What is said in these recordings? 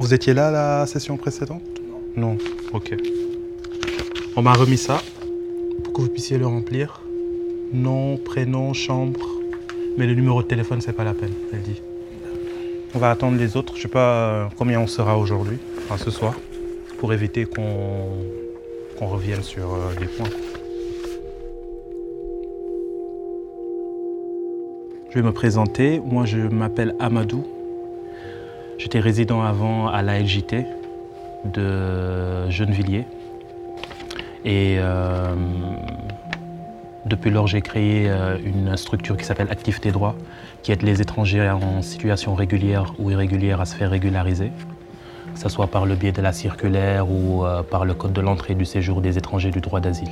Vous étiez là la session précédente? Non. Non, ok. On m'a remis ça pour que vous puissiez le remplir. Nom, prénom, chambre. Mais le numéro de téléphone, c'est pas la peine, elle dit. On va attendre les autres. Je sais pas euh, combien on sera aujourd'hui, enfin ce soir, pour éviter qu'on qu'on revienne sur euh, les points. Je vais me présenter. Moi, je m'appelle Amadou. J'étais résident avant à la LJT de Gennevilliers. Et euh, depuis lors, j'ai créé euh, une structure qui s'appelle Activité Droit, qui aide les étrangers en situation régulière ou irrégulière à se faire régulariser, que ce soit par le biais de la circulaire ou euh, par le code de l'entrée du séjour des étrangers du droit d'asile.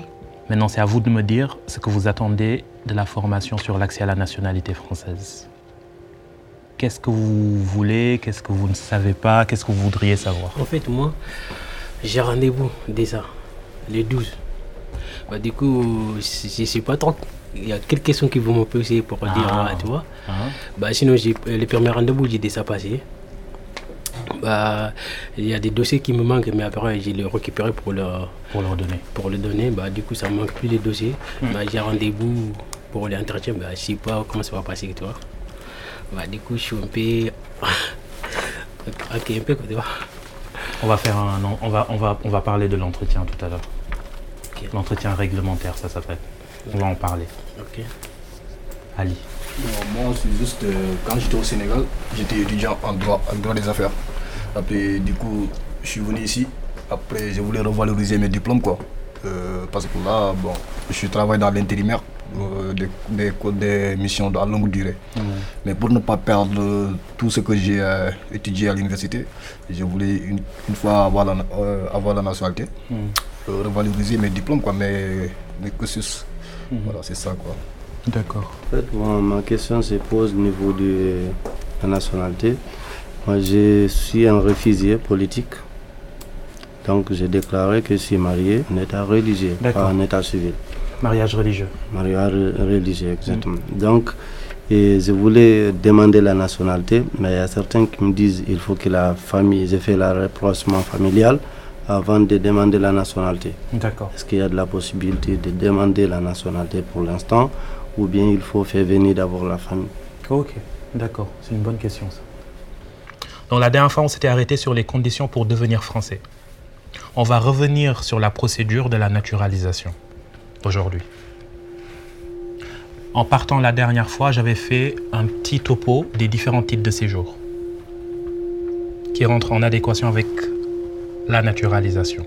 Maintenant, c'est à vous de me dire ce que vous attendez de la formation sur l'accès à la nationalité française. Qu'est-ce que vous voulez Qu'est-ce que vous ne savez pas Qu'est-ce que vous voudriez savoir? En fait, moi, j'ai rendez-vous déjà, le 12. Bah, du coup, je ne sais pas trop. Il y a quelques questions qui vont me poser pour dire, Ah. ah, tu vois. Hein Bah, sinon, j'ai, le premier rendez-vous, j'ai déjà passé. Bah, il y a des dossiers qui me manquent, mais après, j'ai le récupéré pour le, Pour leur donner. pour le donner. Bah, du coup, ça me manque plus de dossiers. Bah, j'ai rendez-vous pour l'entretien. Bah, je ne sais pas comment ça va passer, tu vois. Bah, du coup, je suis un peu. ok, un peu, quoi, tu vois. On va faire un, on va, on va, on va parler de l'entretien tout à l'heure. L'entretien réglementaire, ça s'appelle. On va en parler. Ok. Ali. Bon, moi, c'est juste euh, quand j'étais au Sénégal, j'étais étudiant en droit, en droit des affaires. Après, du coup, je suis venu ici. Après, je voulais revaloriser mes diplômes, quoi. Euh, parce que là, bon, je travaille dans l'intérimaire, euh, des, des, des missions à longue durée. Mais pour ne pas perdre tout ce que j'ai euh, étudié à l'université, je voulais une, une fois avoir la, euh, avoir la nationalité, euh, revaloriser mes diplômes, quoi, mes, mes cursus. Voilà, c'est ça, quoi. D'accord. En fait, moi, ma question se pose au niveau de la nationalité. Moi, je suis un réfugié politique. Donc, j'ai déclaré que je suis marié en état religieux, pas en état civil. Mariage religieux. Mariage religieux, exactement. Donc, et je voulais demander la nationalité, mais il y a certains qui me disent qu'il faut que la famille, j'ai fait le rapprochement familial avant de demander la nationalité. D'accord. Est-ce qu'il y a de la possibilité de demander la nationalité pour l'instant ou bien il faut faire venir d'abord la famille? Ok. D'accord. C'est une bonne question ça. Donc la dernière fois, on s'était arrêté sur les conditions pour devenir français. On va revenir sur la procédure de la naturalisation aujourd'hui. En partant la dernière fois, j'avais fait un petit topo des différents titres de séjour qui rentrent en adéquation avec la naturalisation.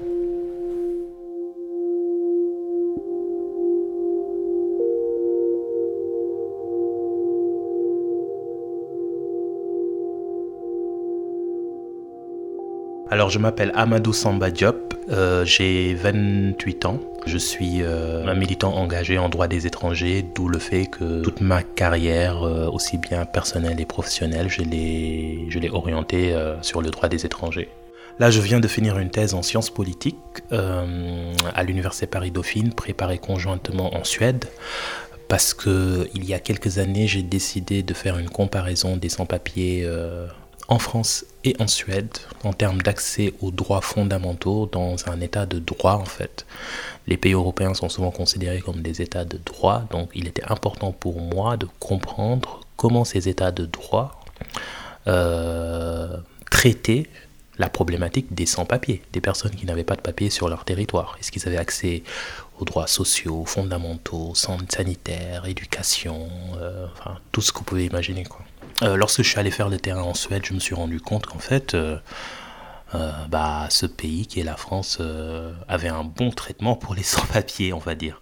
Alors, je m'appelle Amadou Samba Diop, euh, j'ai 28 ans. Je suis euh, un militant engagé en droit des étrangers, d'où le fait que toute ma carrière, euh, aussi bien personnelle et professionnelle, je l'ai orientée sur le droit des étrangers. Là, je viens de finir une thèse en sciences politiques à l'Université Paris-Dauphine, préparée conjointement en Suède parce que il y a quelques années, j'ai décidé de faire une comparaison des sans-papiers en France et en Suède en termes d'accès aux droits fondamentaux dans un état de droit en fait. Les pays européens sont souvent considérés comme des états de droit, donc il était important pour moi de comprendre comment ces états de droit euh, traitaient la problématique des sans-papiers, des personnes qui n'avaient pas de papiers sur leur territoire. Est-ce qu'ils avaient accès aux droits sociaux, fondamentaux, san- sanitaires, éducation, euh, enfin tout ce que vous pouvez imaginer. Quoi. Euh, lorsque je suis allé faire le terrain en Suède, je me suis rendu compte qu'en fait, euh, euh, bah, ce pays qui est la France avait un bon traitement pour les sans-papiers, on va dire,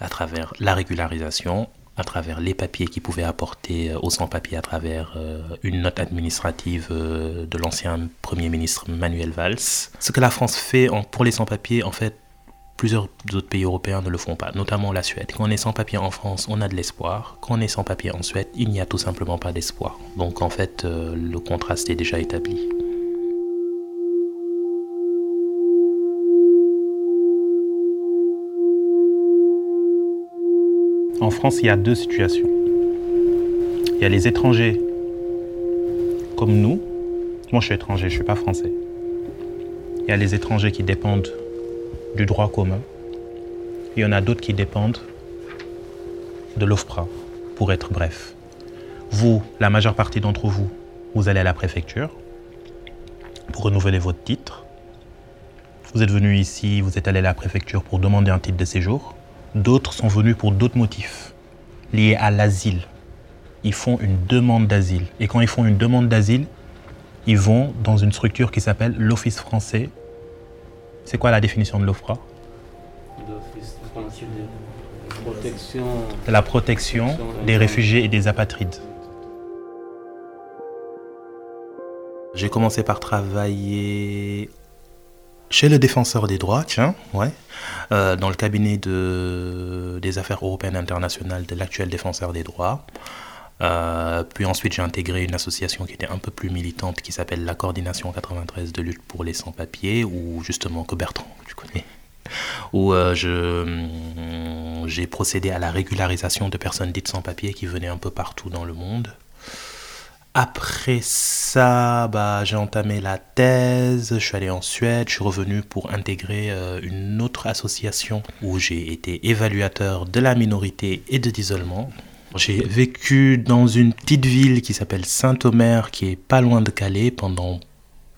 à travers la régularisation, à travers les papiers qu'ils pouvaient apporter aux sans-papiers à travers une note administrative de l'ancien Premier ministre Manuel Valls. Ce que la France fait en- pour les sans-papiers, en fait, plusieurs autres pays européens ne le font pas, notamment la Suède. Quand on est sans papier en France, on a de l'espoir. Quand on est sans papier en Suède, il n'y a tout simplement pas d'espoir. Donc en fait, euh, le contraste est déjà établi. En France, il y a deux situations. Il y a les étrangers comme nous, Moi, je suis étranger, je ne suis pas français. Il y a les étrangers qui dépendent du droit commun. Il y en a d'autres qui dépendent de l'OFPRA, pour être bref. Vous, la majeure partie d'entre vous, vous allez à la préfecture pour renouveler votre titre. Vous êtes venu ici, vous êtes allé à la préfecture pour demander un titre de séjour. D'autres sont venus pour d'autres motifs liés à l'asile. Ils font une demande d'asile. Et quand ils font une demande d'asile, ils vont dans une structure qui s'appelle l'Office français. C'est quoi la définition de l'OFPRA la protection des réfugiés et des apatrides. J'ai commencé par travailler chez le défenseur des droits, tiens, ouais, euh, dans le cabinet de, des affaires européennes internationales de l'actuel défenseur des droits. Euh, puis ensuite, j'ai intégré une association qui était un peu plus militante qui s'appelle la Coordination 93 de lutte pour les sans-papiers, ou justement que Bertrand, tu connais, où euh, j'ai procédé à la régularisation de personnes dites sans-papiers qui venaient un peu partout dans le monde. Après ça, bah, j'ai entamé la thèse, je suis allé en Suède, je suis revenu pour intégrer euh, une autre association où j'ai été évaluateur de la minorité et de l'isolement. J'ai vécu dans une petite ville qui s'appelle Saint-Omer, qui est pas loin de Calais, pendant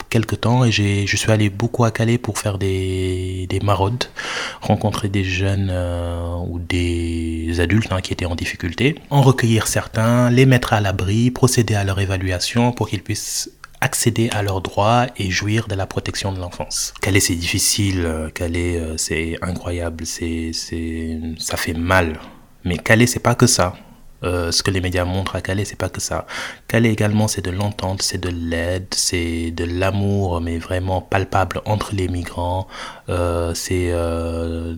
quelques temps et je suis allé beaucoup à Calais pour faire des, des maraudes, rencontrer des jeunes euh, ou des adultes hein, qui étaient en difficulté, en recueillir certains, les mettre à l'abri, procéder à leur évaluation pour qu'ils puissent accéder à leurs droits et jouir de la protection de l'enfance. Calais c'est difficile, euh, Calais euh, c'est incroyable, c'est, ça fait mal. Mais Calais c'est pas que ça. Euh, ce que les médias montrent à Calais, c'est pas que ça. Calais également, c'est de l'entente, c'est de l'aide, c'est de l'amour, mais vraiment palpable entre les migrants. Euh, c'est, euh,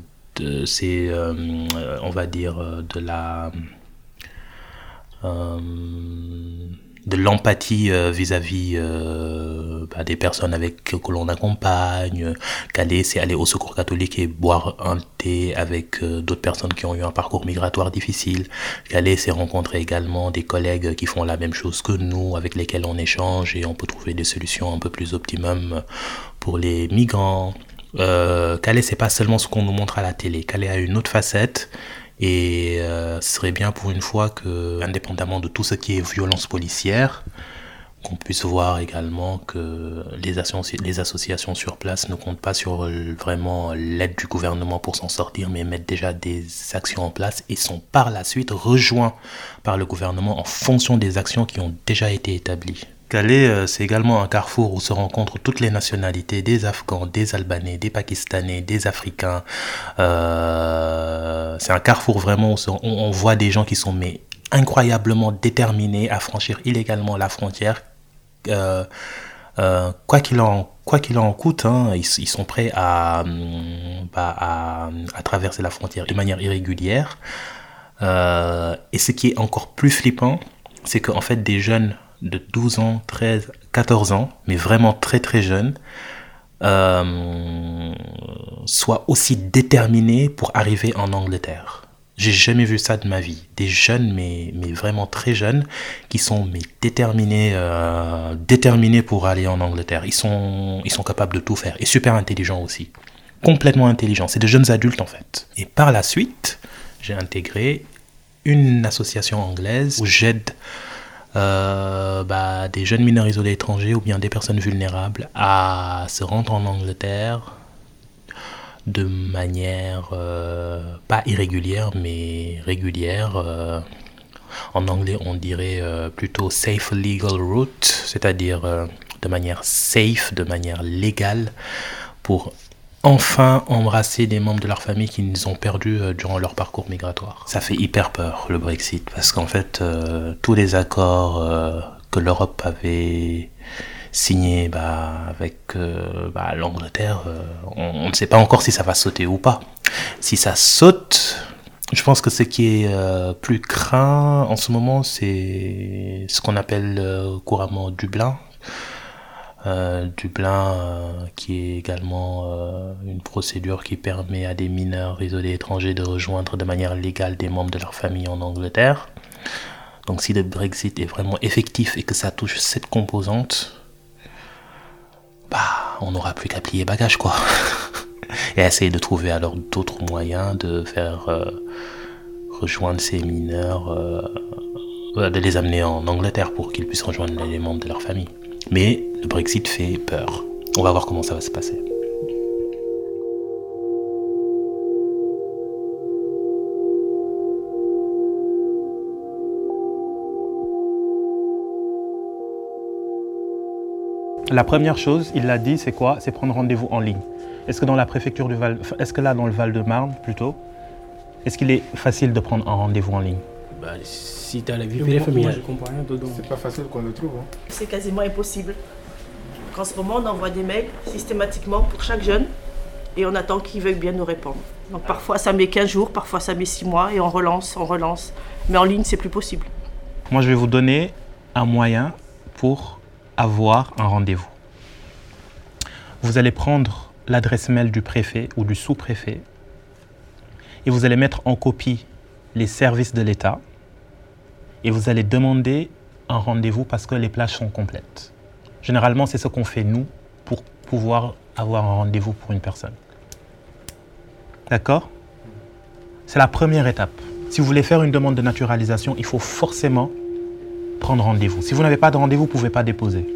c'est, on va dire, de la de l'empathie euh, vis-à-vis euh, bah, des personnes avec que l'on accompagne. Qu'aller, c'est aller au secours catholique et boire un thé avec euh, d'autres personnes qui ont eu un parcours migratoire difficile. Qu'aller, c'est rencontrer également des collègues qui font la même chose que nous, avec lesquels on échange et on peut trouver des solutions un peu plus optimum pour les migrants. Euh, Calais, c'est pas seulement ce qu'on nous montre à la télé. Calais a une autre facette et euh, ce serait bien pour une fois que, indépendamment de tout ce qui est violence policière, qu'on puisse voir également que les, les associations sur place ne comptent pas sur euh, vraiment l'aide du gouvernement pour s'en sortir, mais mettent déjà des actions en place et sont par la suite rejoints par le gouvernement en fonction des actions qui ont déjà été établies. Calais, euh, c'est également un carrefour où se rencontrent toutes les nationalités, des Afghans, des Albanais, des Pakistanais, des Africains. Euh, c'est un carrefour vraiment où on, voit des gens qui sont incroyablement déterminés à franchir illégalement la frontière. Euh, quoi qu'il en coûte, hein, ils, sont prêts à, bah, à, traverser la frontière de manière irrégulière. et ce qui est encore plus flippant, c'est qu'en fait des jeunes de 12 ans, 13, 14 ans, mais vraiment très très jeunes, euh, soient aussi déterminés pour arriver en Angleterre. J'ai jamais vu ça de ma vie. Des jeunes, mais, mais vraiment très jeunes, qui sont mais déterminés, euh, déterminés pour aller en Angleterre. Ils sont, ils sont capables de tout faire et super intelligents aussi. Complètement intelligents. C'est de jeunes adultes en fait. Et par la suite, j'ai intégré une association anglaise où j'aide euh, bah, des jeunes mineurs isolés étrangers ou bien des personnes vulnérables à se rendre en Angleterre de manière euh, pas irrégulière mais régulière. Euh, en anglais, on dirait plutôt safe legal route, c'est-à-dire de manière safe, de manière légale, pour enfin embrasser des membres de leur famille qu'ils ont perdus euh, durant leur parcours migratoire. Ça fait hyper peur le Brexit parce qu'en fait euh, tous les accords euh, que l'Europe avait signés bah, avec bah, l'Angleterre, on, ne sait pas encore si ça va sauter ou pas. Si ça saute, je pense que ce qui est plus craint en ce moment, c'est ce qu'on appelle couramment Dublin. Euh, Dublin, euh, qui est également euh, une procédure qui permet à des mineurs isolés étrangers de rejoindre de manière légale des membres de leur famille en Angleterre. Donc si le Brexit est vraiment effectif et que ça touche cette composante, on n'aura plus qu'à plier bagage, quoi. et essayer de trouver alors d'autres moyens de faire rejoindre ces mineurs, de les amener en Angleterre pour qu'ils puissent rejoindre les membres de leur famille. Mais le Brexit fait peur. On va voir comment ça va se passer. La première chose, il l'a dit, c'est quoi? C'est prendre rendez-vous en ligne. Est-ce que dans la préfecture du Val, dans le Val-de-Marne plutôt, est-ce qu'il est facile de prendre un rendez-vous en ligne? Bah, Si tu as la vie privée familiale. je comprends rien dedans. C'est pas facile qu'on le trouve. Hein. C'est quasiment impossible. En ce moment, on envoie des mails systématiquement pour chaque jeune et on attend qu'ils veuillent bien nous répondre. Donc parfois ça met 15 jours, parfois ça met 6 mois et on relance, on relance. Mais en ligne, c'est plus possible. Moi, je vais vous donner un moyen pour avoir un rendez-vous. Vous allez prendre l'adresse mail du préfet ou du sous-préfet et vous allez mettre en copie les services de l'État et vous allez demander un rendez-vous parce que les plages sont complètes. Généralement, c'est ce qu'on fait nous pour pouvoir avoir un rendez-vous pour une personne. D'accord? C'est la première étape. Si vous voulez faire une demande de naturalisation, il faut forcément prendre rendez-vous. Si vous n'avez pas de rendez-vous, vous ne pouvez pas déposer.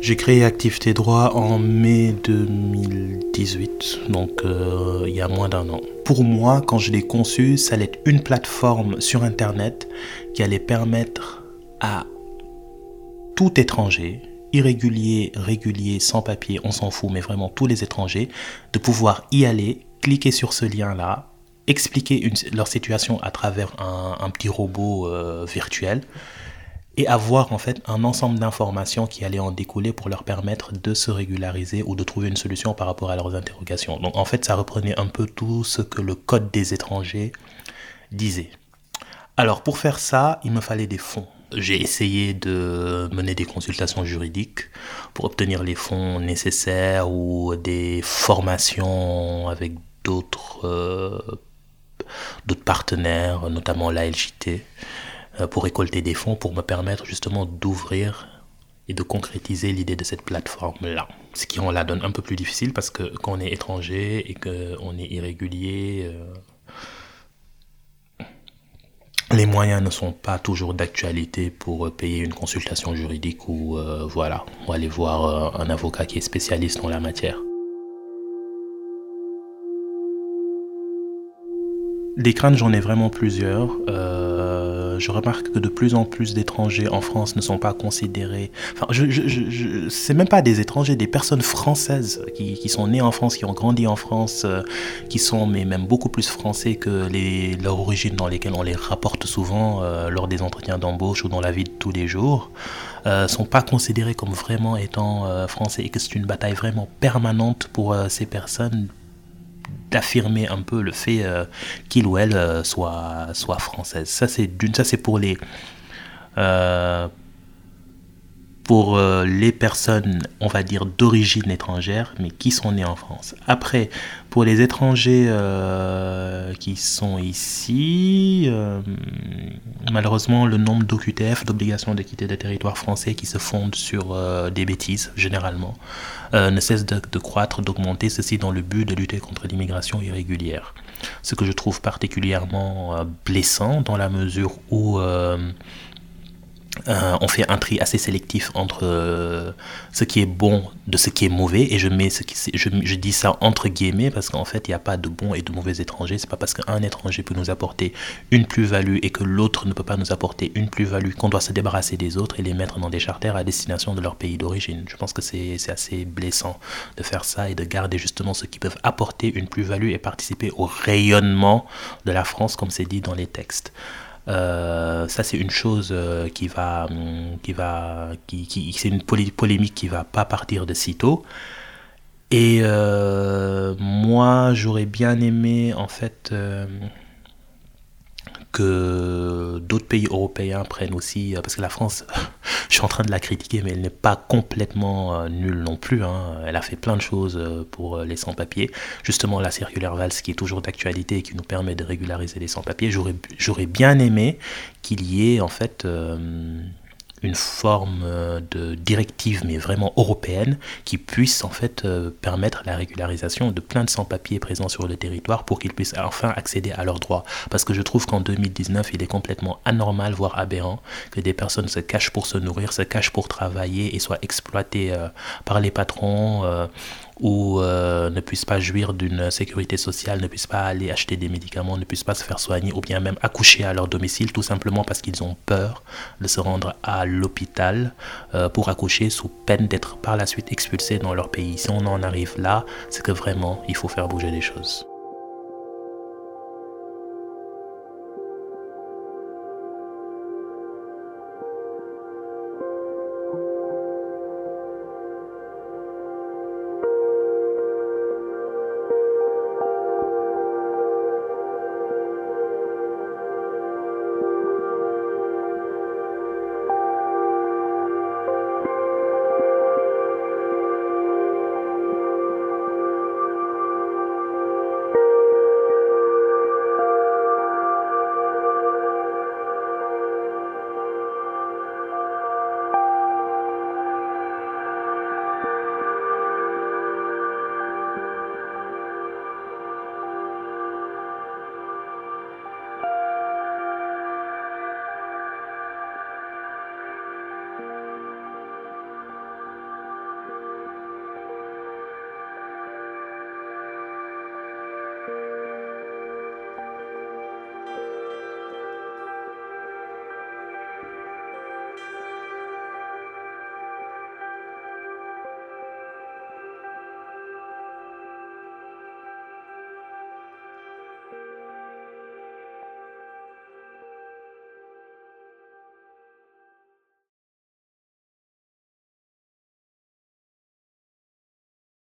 J'ai créé Activité Droit en mai 2018, donc euh, il y a moins d'un an. Pour moi, quand je l'ai conçu, ça allait être une plateforme sur Internet qui allait permettre à tout étranger, irrégulier, régulier, sans papier, on s'en fout, mais vraiment tous les étrangers, de pouvoir y aller, cliquer sur ce lien-là, expliquer leur situation à travers un, petit robot euh, virtuel et avoir en fait un ensemble d'informations qui allaient en découler pour leur permettre de se régulariser ou de trouver une solution par rapport à leurs interrogations. Donc en fait, ça reprenait un peu tout ce que le Code des étrangers disait. Alors pour faire ça, il me fallait des fonds. J'ai essayé de mener des consultations juridiques pour obtenir les fonds nécessaires ou des formations avec d'autres euh, partenaires, notamment la LJT, pour récolter des fonds pour me permettre justement d'ouvrir et de concrétiser l'idée de cette plateforme-là. Ce qui en la donne un peu plus difficile parce que quand on est étranger et qu'on est irrégulier, euh, les moyens ne sont pas toujours d'actualité pour payer une consultation juridique ou euh, voilà, aller voir un avocat qui est spécialiste dans la matière. Des craintes, j'en ai vraiment plusieurs. Euh, je remarque que de plus en plus d'étrangers en France ne sont pas considérés. Enfin, je, je, je, c'est même pas des étrangers, des personnes françaises qui, qui, sont nées en France, qui ont grandi en France, euh, qui sont mais même beaucoup plus français que les, leur origine dans lesquelles on les rapporte souvent euh, lors des entretiens d'embauche ou dans la vie de tous les jours. Sont pas considérés comme vraiment étant français et que c'est une bataille vraiment permanente pour ces personnes d'affirmer un peu le fait euh, qu'il ou elle euh, soit, soit française. Ça, c'est ça, pour les, euh, pour les personnes, on va dire, d'origine étrangère, mais qui sont nées en France. Après, pour les étrangers qui sont ici, malheureusement, le nombre d'OQTF, d'obligations de quitter le territoire français, qui se fondent sur des bêtises, généralement, euh, ne cesse de, croître, d'augmenter, ceci dans le but de lutter contre l'immigration irrégulière. Ce que je trouve particulièrement euh, blessant dans la mesure où euh, on fait un tri assez sélectif entre euh, ce qui est bon de ce qui est mauvais et je mets ce qui je dis ça entre guillemets parce qu'en fait il n'y a pas de bons et de mauvais étrangers. C'est pas parce qu'un étranger peut nous apporter une plus-value et que l'autre ne peut pas nous apporter une plus-value qu'on doit se débarrasser des autres et les mettre dans des charters à destination de leur pays d'origine. Je pense que c'est assez blessant de faire ça et de garder justement ceux qui peuvent apporter une plus-value et participer au rayonnement de la France comme c'est dit dans les textes euh, ça, c'est une chose euh, qui va, hum, qui va, qui, qui c'est une polémique qui va pas partir de sitôt. Et euh, moi, j'aurais bien aimé, en fait, que d'autres pays européens prennent aussi, parce que la France, je suis en train de la critiquer, mais elle n'est pas complètement euh, nulle non plus. Hein. Elle a fait plein de choses euh, pour euh, les sans-papiers. Justement, la circulaire Valls qui est toujours d'actualité et qui nous permet de régulariser les sans-papiers. J'aurais bien aimé qu'il y ait en fait une forme euh, de directive, mais vraiment européenne, qui puisse en fait euh, permettre la régularisation de plein de sans-papiers présents sur le territoire pour qu'ils puissent enfin accéder à leurs droits. Parce que je trouve qu'en 2019, il est complètement anormal, voire aberrant, que des personnes se cachent pour se nourrir, se cachent pour travailler et soient exploitées euh, par les patrons ou euh, ne puissent pas jouir d'une sécurité sociale, ne puissent pas aller acheter des médicaments, ne puissent pas se faire soigner ou bien même accoucher à leur domicile tout simplement parce qu'ils ont peur de se rendre à l'hôpital euh, pour accoucher sous peine d'être par la suite expulsés dans leur pays. Si on en arrive là, c'est que vraiment il faut faire bouger les choses.